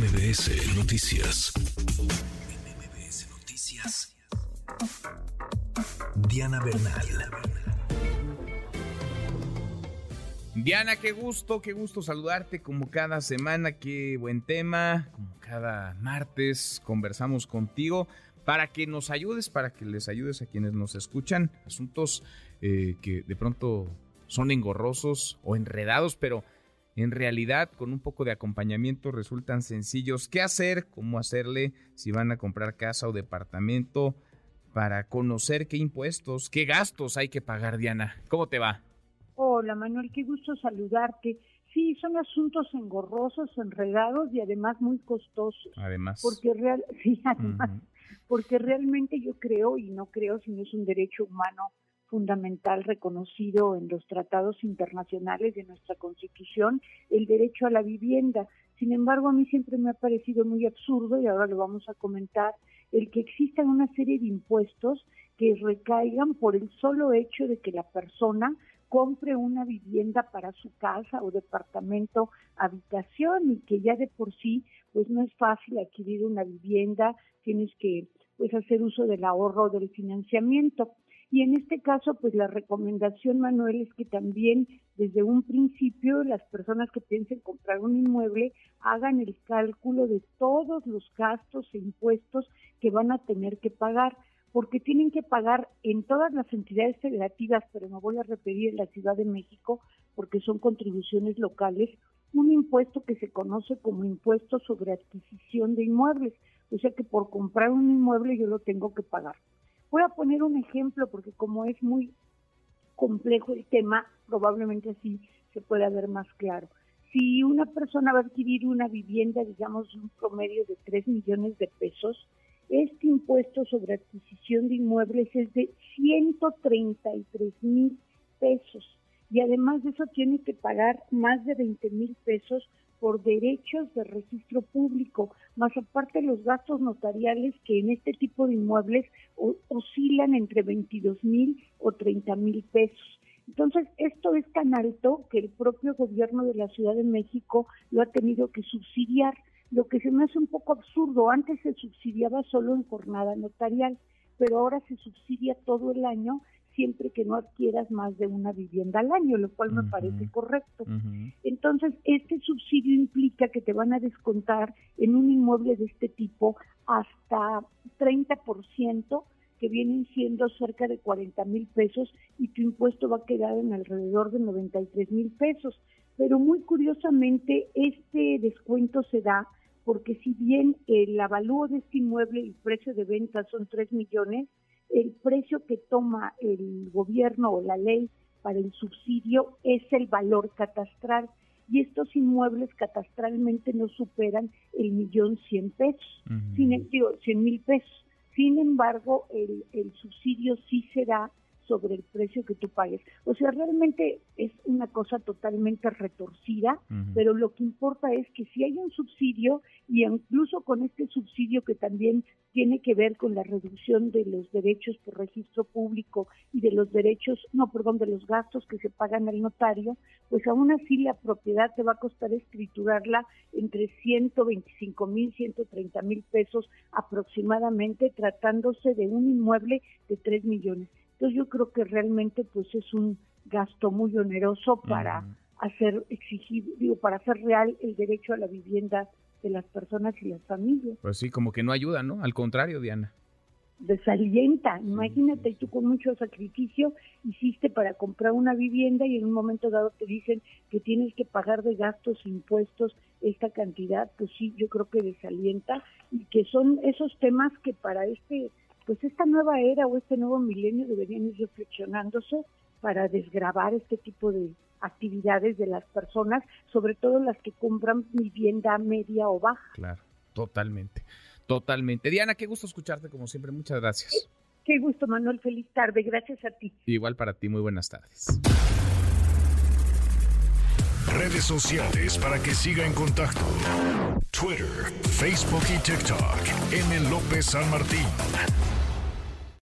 MBS Noticias. MBS Noticias. Diana Bernal. Diana, qué gusto, qué gusto saludarte como cada semana, qué buen tema, como cada martes conversamos contigo para que nos ayudes, para que les ayudes a quienes nos escuchan, asuntos eh, que de pronto son engorrosos o enredados, pero en realidad con un poco de acompañamiento resultan sencillos. ¿Qué hacer? ¿Cómo hacerle si van a comprar casa o departamento? Para conocer qué impuestos, qué gastos hay que pagar, Diana. ¿Cómo te va? Hola Manuel, qué gusto saludarte. Sí, son asuntos engorrosos, enredados y además muy costosos. Además. Porque real, sí, además, porque realmente yo creo y no creo, sino es un derecho humano fundamental reconocido en los tratados internacionales de nuestra Constitución, el derecho a la vivienda. Sin embargo, a mí siempre me ha parecido muy absurdo, y ahora lo vamos a comentar, el que existan una serie de impuestos que recaigan por el solo hecho de que la persona compre una vivienda para su casa o departamento, habitación, y que ya de por sí, pues no es fácil adquirir una vivienda, tienes que pues hacer uso del ahorro del financiamiento. Y en este caso, pues la recomendación, Manuel, es que también desde un principio las personas que piensen comprar un inmueble hagan el cálculo de todos los gastos e impuestos que van a tener que pagar, porque tienen que pagar en todas las entidades federativas, pero me voy a referir en la Ciudad de México, porque son contribuciones locales, un impuesto que se conoce como impuesto sobre adquisición de inmuebles. O sea que por comprar un inmueble yo lo tengo que pagar. Voy a poner un ejemplo porque como es muy complejo el tema, probablemente así se pueda ver más claro. Si una persona va a adquirir una vivienda, digamos, un promedio de 3 millones de pesos, este impuesto sobre adquisición de inmuebles es de 133 mil pesos. Y además de eso tiene que pagar más de 20 mil pesos por derechos de registro público, más aparte los gastos notariales que en este tipo de inmuebles oscilan entre 22 mil o 30 mil pesos. Entonces, esto es tan alto que el propio gobierno de la Ciudad de México lo ha tenido que subsidiar, lo que se me hace un poco absurdo. Antes se subsidiaba solo en jornada notarial, pero ahora se subsidia todo el año siempre que no adquieras más de una vivienda al año, lo cual me parece correcto. Entonces, este subsidio implica que te van a descontar en un inmueble de este tipo hasta 30%, que vienen siendo cerca de 40 mil pesos, y tu impuesto va a quedar en alrededor de 93 mil pesos. Pero muy curiosamente, este descuento se da porque si bien el avalúo de este inmueble y el precio de venta son 3 millones, el precio que toma el gobierno o la ley para el subsidio es el valor catastral y estos inmuebles catastralmente no superan el millón cien pesos, sin, digo, cien mil pesos. Sin embargo, el, el subsidio sí será sobre el precio que tú pagues. O sea, realmente es una cosa totalmente retorcida, pero lo que importa es que si hay un subsidio y incluso con este subsidio que también tiene que ver con la reducción de los derechos por registro público y de los derechos, no, perdón, de los gastos que se pagan al notario, pues aún así la propiedad te va a costar escriturarla entre 125 mil, 130 mil pesos aproximadamente, tratándose de un inmueble de 3 millones. Entonces yo creo que realmente pues es un gasto muy oneroso para hacer exigir, digo, para hacer real el derecho a la vivienda de las personas y las familias. Pues sí, como que no ayuda, ¿no? Al contrario, Diana. Desalienta. Imagínate, tú con mucho sacrificio hiciste para comprar una vivienda y en un momento dado te dicen que tienes que pagar de gastos, impuestos, esta cantidad, pues sí, yo creo que desalienta y que son esos temas que para este pues esta nueva era o este nuevo milenio deberían ir reflexionándose para desgravar este tipo de actividades de las personas, sobre todo las que compran vivienda media o baja. Claro, totalmente, totalmente. Diana, qué gusto escucharte como siempre, muchas gracias. Qué gusto, Manuel, feliz tarde, gracias a ti. Igual para ti, muy buenas tardes. Redes sociales para que siga en contacto: Twitter, Facebook y TikTok. M. López San Martín.